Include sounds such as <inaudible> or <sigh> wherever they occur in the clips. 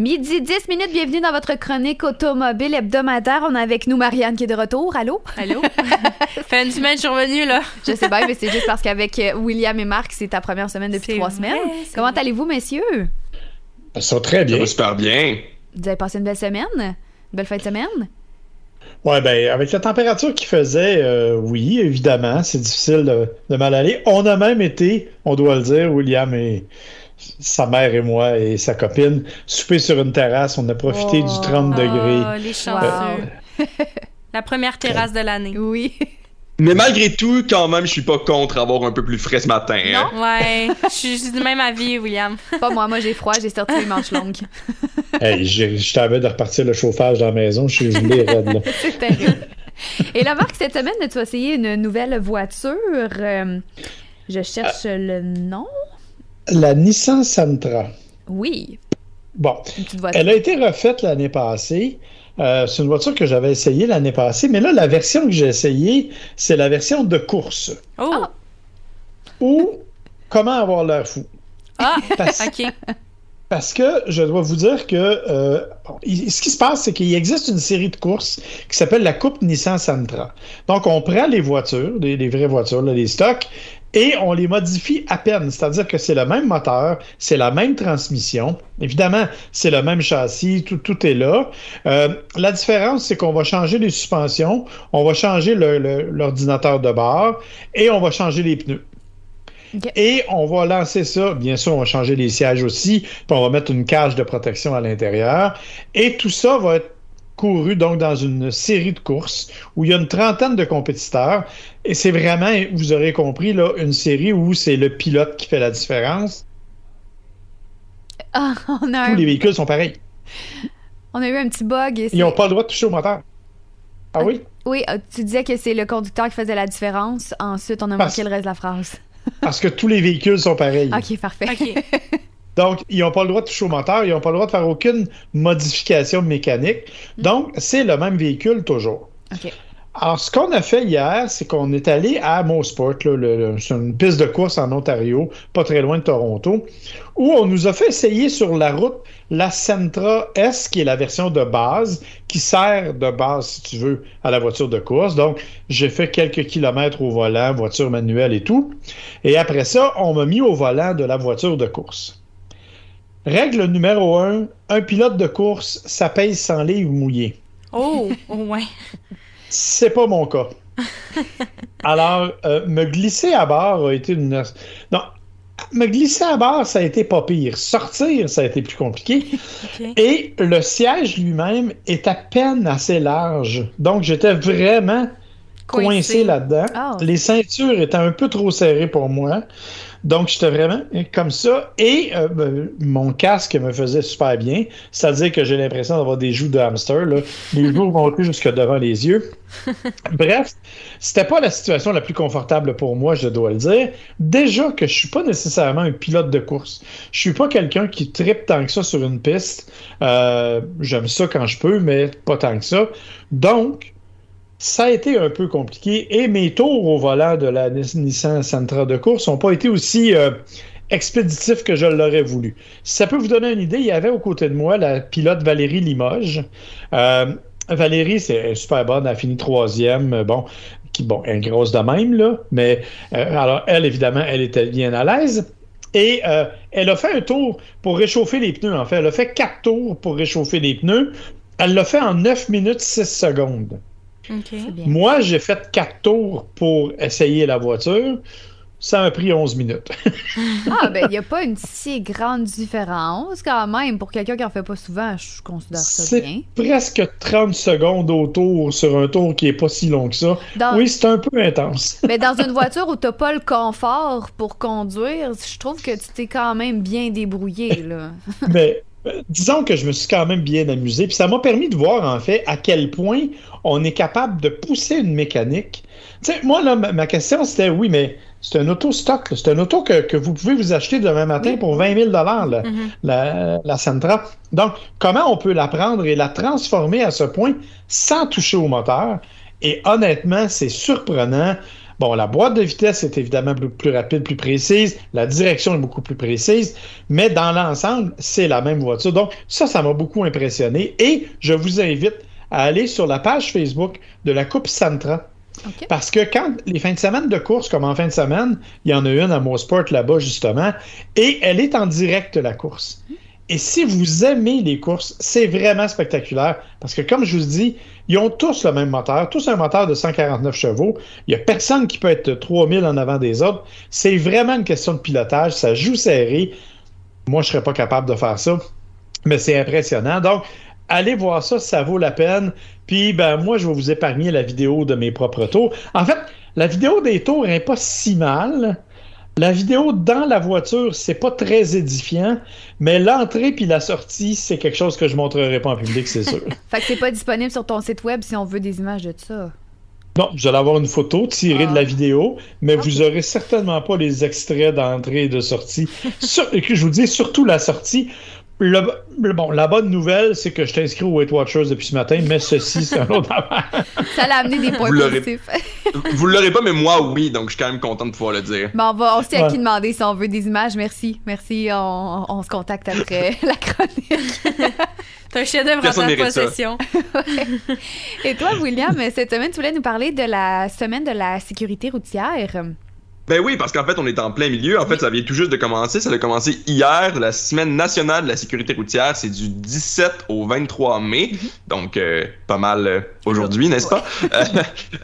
Midi 10 minutes, bienvenue dans votre chronique automobile hebdomadaire. On a avec nous Marianne qui est de retour. Allô? Allô? <laughs> fait une semaine, je suis revenue, là. Je sais bien, mais c'est juste parce qu'avec euh, William et Marc, c'est ta première semaine depuis trois vrai, semaines. Comment allez-vous, messieurs? Ça va très Ça bien. va super bien. Vous avez passé une belle semaine? Une belle fin de semaine? Ouais, ben, avec la température qu'il faisait, euh, oui, évidemment, c'est difficile de, de mal aller. On a même été, on doit le dire, William et sa mère et moi et sa copine, souper sur une terrasse. On a profité Oh. du 30 degrés. Oh, les chanceux. La première terrasse de l'année. Oui. Mais malgré tout, quand même, je suis pas contre avoir un peu plus frais ce matin. hein. Ouais, je suis du même avis, William. Pas moi, moi j'ai froid, j'ai sorti les manches longues. <laughs> Hey, je t'avais de repartir le chauffage dans la maison. Je suis gelé <laughs> raide, là. C'est terrible. Et là, Marc, cette semaine, tu as essayé une nouvelle voiture? Euh, je cherche le nom. La Nissan Sentra. Oui, Bon. Elle a été refaite l'année passée. Euh, c'est une voiture que j'avais essayée l'année passée, mais là, la version que j'ai essayée, c'est la version de course. Oh! Ou comment avoir l'air fou. Ah! Parce, OK. <laughs> parce que je dois vous dire que euh, ce qui se passe, c'est qu'il existe une série de courses qui s'appelle la Coupe Nissan Sentra. Donc, on prend les voitures, les, vraies voitures, là, les stocks, et on les modifie à peine. C'est-à-dire que c'est le même moteur, c'est la même transmission. Évidemment, c'est le même châssis, tout, tout est là. Euh, la différence, c'est qu'on va changer les suspensions, on va changer l'ordinateur de bord et on va changer les pneus. Et on va lancer ça, bien sûr, on va changer les sièges aussi, puis on va mettre une cage de protection à l'intérieur. Et tout ça va être couru donc dans une série de courses où il y a une trentaine de compétiteurs. Et c'est vraiment, vous aurez compris, là, une série où c'est le pilote qui fait la différence. Ah, <laughs> on, a Tous un- les véhicules sont pareils. on a eu un petit bug. et Ils n'ont pas le droit de toucher au moteur. Ah oui? Oui, euh, tu disais que c'est le conducteur qui faisait la différence. Ensuite, on a Parce- manqué le reste de la phrase. Parce que tous les véhicules sont pareils. Ok, parfait. OK. <laughs> Donc, ils n'ont pas le droit de toucher au moteur, ils n'ont pas le droit de faire aucune modification mécanique. Donc, c'est le même véhicule toujours. Ok. Alors, ce qu'on a fait hier, c'est qu'on est allé à Mosport, c'est une piste de course en Ontario, pas très loin de Toronto, où on nous a fait essayer sur la route la Sentra S, qui est la version de base, qui sert de base, si tu veux, à la voiture de course. Donc, j'ai fait quelques kilomètres au volant, voiture manuelle et tout. Et après ça, on m'a mis au volant de la voiture de course. Règle numéro un, un pilote de course, ça pèse 100 livres mouillés. Oh! oh, ouais. C'est pas mon cas. <laughs> Alors, euh, me glisser à bord a été une. Non, me glisser à bord, ça a été pas pire. Sortir, ça a été plus compliqué. Et le siège lui-même est à peine assez large. Donc, j'étais vraiment coincé, Coincé. là-dedans. Ah. Les ceintures étaient un peu trop serrées pour moi. Donc, j'étais vraiment comme ça. Et euh, ben, mon casque me faisait super bien. C'est-à-dire que j'ai l'impression d'avoir des joues de hamster. Là. Les <laughs> joues montaient jusque devant les yeux. Bref, c'était pas la situation la plus confortable pour moi, je dois le dire. Déjà que je suis pas nécessairement un pilote de course. Je suis pas quelqu'un qui tripe tant que ça sur une piste. Euh, J'aime ça quand je peux, mais pas tant que ça. Donc, ça a été un peu compliqué et mes tours au volant de la Nis- Nissan Sentra de course n'ont pas été aussi euh, expéditifs que je l'aurais voulu. Si ça peut vous donner une idée, il y avait aux côtés de moi la pilote Valérie Limoges. Euh, Valérie, c'est super bonne, elle a fini troisième. euh, Bon, qui, bon, elle est grosse de même, là, mais alors elle, évidemment, elle était bien à l'aise. Et elle a fait un tour pour réchauffer les pneus, en fait. Elle a fait quatre tours pour réchauffer les pneus. Elle l'a fait en 9 minutes 6 secondes. C'est. Moi, j'ai fait quatre tours pour essayer la voiture. Ça m'a pris 11 minutes. <laughs> Ah, ben, il n'y a pas une si grande différence quand même. Pour quelqu'un qui en fait pas souvent, je considère ça C'est bien. presque 30 secondes au tour sur un tour qui est pas si long que ça. Dans- Oui, c'est un peu intense. <laughs> Mais dans une voiture où t'as pas le confort pour conduire, je trouve que tu t'es quand même bien débrouillé, là. Mais disons que je me suis quand même bien amusé. Puis ça m'a permis de voir, en fait, à quel point on est capable de pousser une mécanique. Tu sais, moi, là, ma, question, c'était oui, mais c'est un auto stock. là. C'est un auto que, que vous pouvez vous acheter demain matin pour 20 000 la, Mhm. la, la Sentra. Donc, comment on peut la prendre et la transformer à ce point sans toucher au moteur? Et honnêtement, c'est surprenant. Bon, la boîte de vitesse est évidemment plus, plus rapide, plus précise, la direction est beaucoup plus précise, mais dans l'ensemble, c'est la même voiture. Donc, ça, ça m'a beaucoup impressionné et je vous invite à aller sur la page Facebook de la Coupe Santra. Parce que quand les fins de semaine de course, comme en fin de semaine, il y en a une à Mosport là-bas, justement, et elle est en direct, la course. Et si vous aimez les courses, c'est vraiment spectaculaire. Parce que, comme je vous dis, ils ont tous le même moteur, tous un moteur de 149 chevaux. Il n'y a personne qui peut être 3000 en avant des autres. C'est vraiment une question de pilotage. Ça joue serré. Moi, je ne serais pas capable de faire ça. Mais c'est impressionnant. Donc, allez voir ça, ça vaut la peine. Puis, ben, moi, je vais vous épargner la vidéo de mes propres tours. En fait, la vidéo des tours n'est pas si mal. La vidéo dans la voiture, c'est pas très édifiant, mais l'entrée puis la sortie, c'est quelque chose que je montrerai pas en public, c'est sûr. <laughs> Fait que c'est pas disponible sur ton site web si on veut des images de ça. Non, vous allez avoir une photo tirée Ah. de la vidéo, mais vous aurez certainement pas les extraits d'entrée et de sortie. Sur- et que je vous dis, surtout la sortie. Le, le- bon, la bonne nouvelle, c'est que je t'inscris au Weight Watchers depuis ce matin, mais ceci, c'est un autre affaire. <laughs> Ça l'a amené des points Vous l'aurez- positifs. <laughs> Vous l'aurez pas, mais moi, oui, donc je suis quand même content de pouvoir le dire. Bon, on, va, on sait à Ouais. qui demander si on veut des images. Merci. Merci. On, on se contacte après <laughs> la chronique. C'est un chef-d'œuvre en ta possession. Et toi, William, cette semaine, tu voulais nous parler de la semaine de la sécurité routière. Ben oui, parce qu'en fait, on est en plein milieu. En fait, ça vient tout juste de commencer. Ça a commencé hier, la semaine nationale de la sécurité routière. C'est du 17 au 23 mai. Donc, euh, pas mal euh, aujourd'hui, n'est-ce pas? <laughs>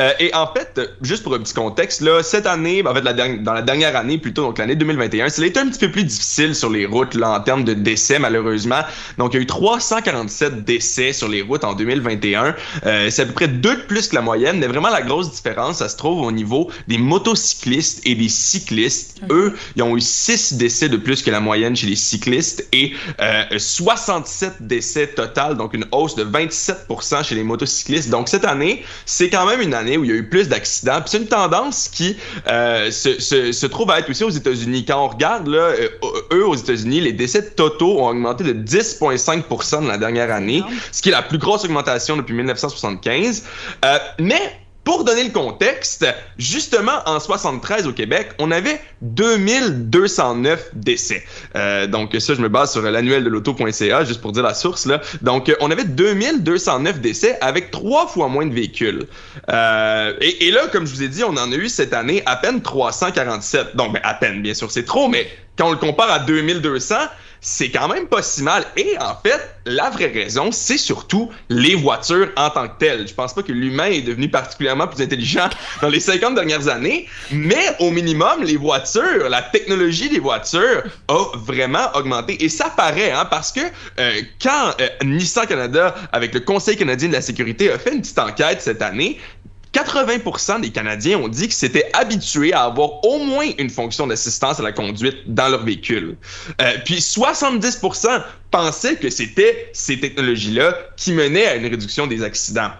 Euh, et en fait, juste pour un petit contexte, là, cette année, ben, en fait, la dans la dernière année, plutôt, donc l'année 2021, ça a été un petit peu plus difficile sur les routes, là, en termes de décès, malheureusement. Donc, il y a eu 347 décès sur les routes en 2021. Euh, c'est à peu près deux de plus que la moyenne, mais vraiment la grosse différence, ça se trouve au niveau des motocyclistes et des cyclistes. Eux, ils ont eu 6 décès de plus que la moyenne chez les cyclistes et euh, 67 décès total, donc une hausse de 27% chez les motocyclistes. Donc cette année, c'est quand même une année où il y a eu plus d'accidents. Puis c'est une tendance qui euh, se, se, se trouve à être aussi aux États-Unis. Quand on regarde, là, euh, eux, aux États-Unis, les décès totaux ont augmenté de 10,5% dans la dernière année ce qui est la plus grosse augmentation depuis 1975. Euh, mais pour donner le contexte, justement en 73 au Québec, on avait 2209 décès. Euh, donc ça, je me base sur l'annuel de l'auto.ca juste pour dire la source là. Donc euh, on avait 2209 décès avec trois fois moins de véhicules. Euh, et, et là, comme je vous ai dit, on en a eu cette année à peine 347. Donc ben, à peine, bien sûr, c'est trop, mais quand on le compare à 2200, c'est quand même pas si mal. Et en fait, la vraie raison, c'est surtout les voitures en tant que telles. Je pense pas que l'humain est devenu particulièrement plus intelligent <laughs> dans les 50 dernières années, mais au minimum, les voitures, la technologie des voitures a vraiment augmenté. Et ça paraît, hein, parce que euh, quand euh, Nissan Canada, avec le Conseil canadien de la sécurité, a fait une petite enquête cette année, 80% des Canadiens ont dit qu'ils s'étaient habitués à avoir au moins une fonction d'assistance à la conduite dans leur véhicule. Euh, puis 70% pensaient que c'était ces technologies-là qui menaient à une réduction des accidents.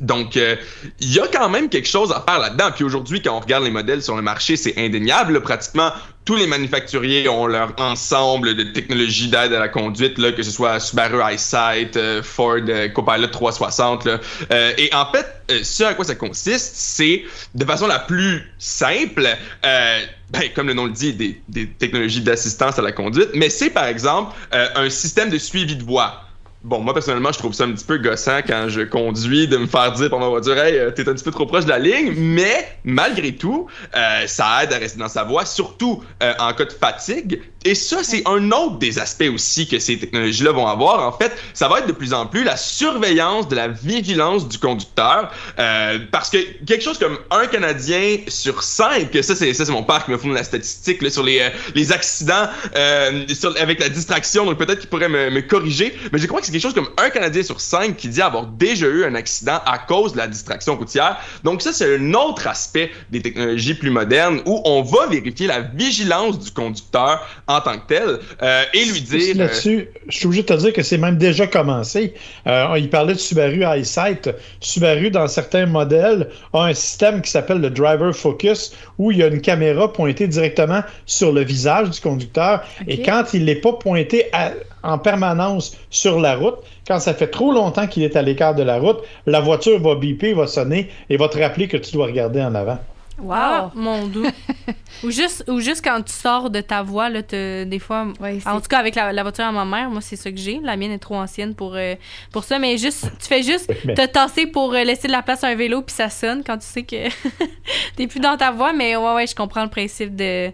Donc, euh, il y a quand même quelque chose à faire là-dedans. Puis aujourd'hui, quand on regarde les modèles sur le marché, c'est indéniable. pratiquement tous les manufacturiers ont leur ensemble de technologies d'aide à la conduite, là, que ce soit Subaru EyeSight, euh, Ford euh, Copilot 360. Là. Euh, et en fait, euh, ce à quoi ça consiste, c'est de façon la plus simple, ben, comme le nom le dit, des, des technologies d'assistance à la conduite, mais c'est par exemple un système de suivi de voie. Bon, moi personnellement, je trouve ça un petit peu gossant quand je conduis de me faire dire par ma voiture, hey, euh, t'es un petit peu trop proche de la ligne, mais malgré tout, euh, ça aide à rester dans sa voie, surtout euh, en cas de fatigue. Et ça, c'est un autre des aspects aussi que ces technologies-là vont avoir. En fait, ça va être de plus en plus la surveillance de la vigilance du conducteur, euh, parce que quelque chose comme un Canadien sur cinq, ça c'est ça c'est mon père qui me fournit la statistique là, sur les euh, les accidents euh, sur- avec la distraction, donc peut-être qu'il pourrait me, me corriger, mais je crois que c'est quelque chose comme un Canadien sur cinq qui dit avoir déjà eu un accident à cause de la distraction routière. Donc ça c'est un autre aspect des technologies plus modernes où on va vérifier la vigilance du conducteur en tant que tel euh, et lui dire euh, Là-dessus, je suis obligé de te dire que c'est même déjà commencé. Euh, il parlait de Subaru EyeSight. Subaru, dans certains modèles, a un système qui s'appelle le Driver Focus, où il y a une caméra pointée directement sur le visage du conducteur. Et quand il n'est pas pointé à- en permanence sur la route, quand ça fait trop longtemps qu'il est à l'écart de la route, la voiture va biper, va sonner et va te rappeler que tu dois regarder en avant. Wow! Ah, mon doux. <laughs> ou, juste, ou juste quand tu sors de ta voie, là, te- des fois. Ouais, En tout cas, avec la, la voiture à ma mère, moi, c'est ça que j'ai. La mienne est trop ancienne pour, euh, pour ça. Mais juste, tu fais juste <laughs> te tasser pour euh, laisser de la place à un vélo, puis ça sonne quand tu sais que <laughs> t'es plus dans ta voie. Mais ouais, ouais, je comprends le principe de.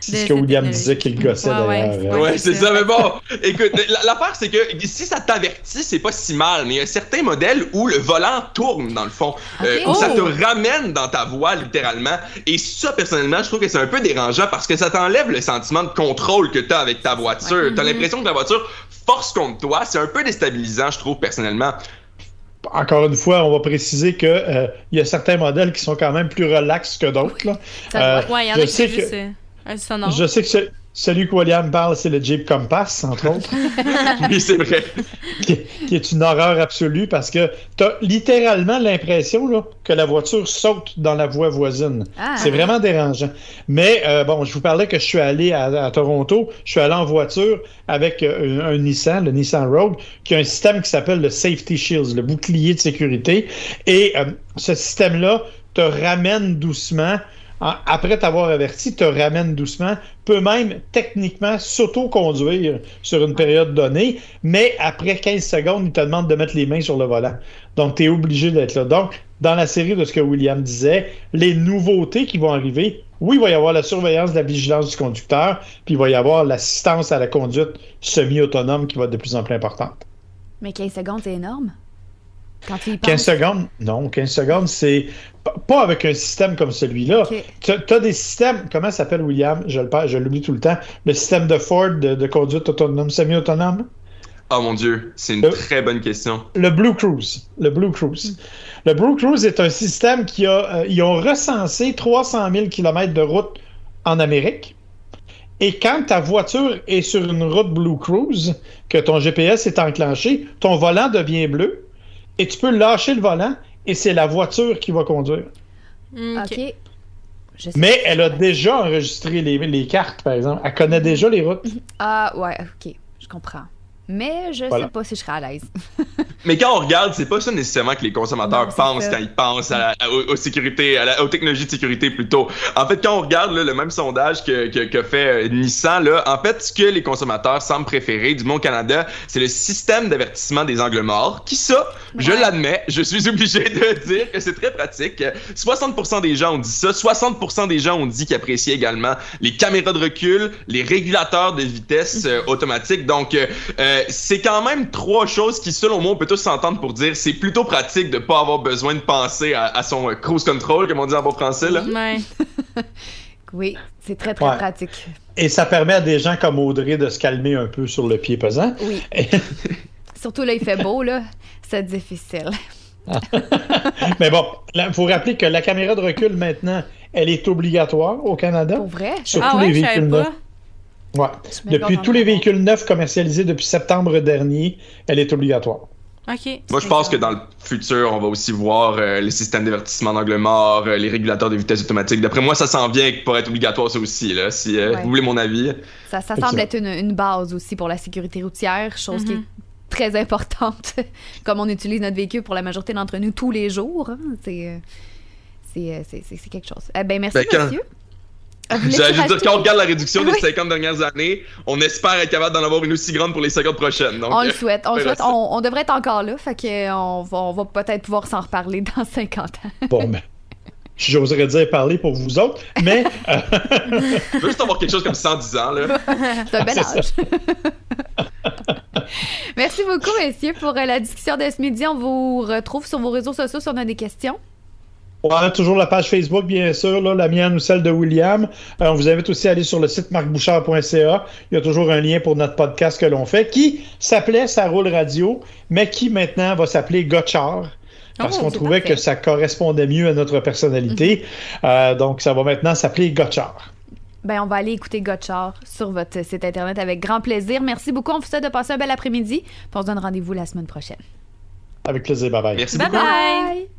C'est ce que William technologie. disait qu'il gossait Ouais, ouais, d'ailleurs. ouais. Ouais, c'est ça, ça. mais bon, écoute, la- l'affaire c'est que si ça t'avertit, c'est pas si mal, mais il y a certains modèles où le volant tourne dans le fond, euh, où ça Oh. te ramène dans ta voie littéralement, et ça personnellement, je trouve que c'est un peu dérangeant parce que ça t'enlève le sentiment de contrôle que t'as avec ta voiture. T'as l'impression que la voiture force contre toi, c'est un peu déstabilisant, je trouve personnellement. Encore une fois, on va préciser que euh, il y a certains modèles qui sont quand même plus relax que d'autres. Ça Euh, Ouais, il y en je a qui sais c'est que- Je sais que ce- celui que William parle, c'est le Jeep Compass, entre autres, <laughs> oui, c'est vrai. qui, qui est une horreur absolue parce que tu as littéralement l'impression là, que la voiture saute dans la voie voisine. Ah. C'est vraiment dérangeant. Mais euh, bon, je vous parlais que je suis allé à, à Toronto, je suis allé en voiture avec euh, un, un Nissan, le Nissan Rogue, qui a un système qui s'appelle le Safety Shields, le bouclier de sécurité. Et euh, ce système-là te ramène doucement. Après t'avoir averti, te ramène doucement, peut même techniquement s'auto-conduire sur une période donnée, mais après 15 secondes, il te demande de mettre les mains sur le volant. Donc, tu es obligé d'être là. Donc, dans la série de ce que William disait, les nouveautés qui vont arriver, oui, il va y avoir la surveillance la vigilance du conducteur, puis il va y avoir l'assistance à la conduite semi-autonome qui va être de plus en plus importante. Mais 15 secondes, c'est énorme. Quand tu y 15 penses. secondes, non, 15 secondes, c'est pas avec un système comme celui-là. Tu as des systèmes, comment ça s'appelle William? Je le je l'oublie tout le temps. Le système de Ford de, de conduite autonome, semi-autonome? Oh mon dieu, c'est une très bonne question. Le Blue Cruise. Le Blue Cruise. Le Blue Cruise est un système qui a. euh, ils ont recensé 300 000 km de route en Amérique. Et quand ta voiture est sur une route Blue Cruise, que ton GPS est enclenché, ton volant devient bleu et tu peux lâcher le volant et c'est la voiture qui va conduire. Mm, ok. OK. Je sais Mais elle a déjà enregistré les, les cartes, par exemple. Elle connaît déjà les routes. Ah, ouais, OK. Je comprends. Mais je Voilà. sais pas si je serais à l'aise. <laughs> Mais quand on regarde, c'est pas ça nécessairement que les consommateurs Non, pensent quand ils pensent à à- aux, sécurités, à la- aux technologies de sécurité plutôt. En fait, quand on regarde là, le même sondage que, que, que fait euh, Nissan, là, en fait, ce que les consommateurs semblent préférer, du au Canada, c'est le système d'avertissement des angles morts. Qui ça, je l'admets, je suis obligé de dire que c'est très pratique. 60% des gens ont dit ça, 60% des gens ont dit qu'ils appréciaient également les caméras de recul, les régulateurs de vitesse euh, <laughs> automatiques. Donc, euh, euh, c'est quand même trois choses qui, selon moi, on peut tous s'entendre pour dire c'est plutôt pratique de pas avoir besoin de penser à, à son cruise control, comme on dit en bon français. Là. Ouais. <laughs> Oui, c'est très, très Ouais. pratique. Et ça permet à des gens comme Audrey de se calmer un peu sur le pied pesant. Oui. <laughs> Surtout là, il fait beau, là. C'est difficile. <laughs> Mais bon, il faut rappeler que la caméra de recul, maintenant, elle est obligatoire au Canada. Pour vrai? Sur ah tous ouais, les véhicules pas. neufs. Ouais. Depuis tous les véhicules neufs commercialisés depuis septembre dernier, elle est obligatoire. Moi, je pense que dans le futur, on va aussi voir euh, les systèmes d'avertissement d'angle mort, euh, les régulateurs de vitesse automatique. D'après moi, ça s'en vient pour être obligatoire, ça aussi, là, si euh, Ouais. vous voulez mon avis. Ça, semble être une, une base aussi pour la sécurité routière, chose qui est Mhm. très importante. <laughs> Comme on utilise notre véhicule pour la majorité d'entre nous tous les jours, hein, c'est, quelque chose. Eh ben, merci, Ben, quand- monsieur. J'allais juste dire, quand on regarde la réduction des Oui. 50 dernières années, on espère être capable d'en avoir une aussi grande pour les 50 prochaines. Donc, On le souhaite, on le <laughs> souhaite. merci. On, on devrait être encore là, fait on va, on va peut-être pouvoir s'en reparler dans 50 ans. Bon, ben, j'oserais dire parler pour vous autres, mais euh, <laughs> Je veux juste avoir quelque chose comme 110 ans, là. C'est un bel âge. <laughs> Merci beaucoup, messieurs, pour euh, la discussion de ce midi. On vous retrouve sur vos réseaux sociaux si on a des questions. On a toujours la page Facebook, bien sûr, là, la mienne ou celle de William. Euh, on vous invite aussi à aller sur le site marcbouchard.ca. Il y a toujours un lien pour notre podcast que l'on fait, qui s'appelait Ça roule radio, mais qui maintenant va s'appeler Gotchard. Parce Oh, qu'on trouvait parfait. que ça correspondait mieux à notre personnalité. Euh, donc, ça va maintenant s'appeler Gotchard. Ben, on va aller écouter Gotchard sur votre site internet avec grand plaisir. Merci beaucoup. On vous souhaite de passer un bel après-midi. On se donne rendez-vous la semaine prochaine. Avec plaisir. Bye bye. Merci Bye beaucoup. bye. Bye.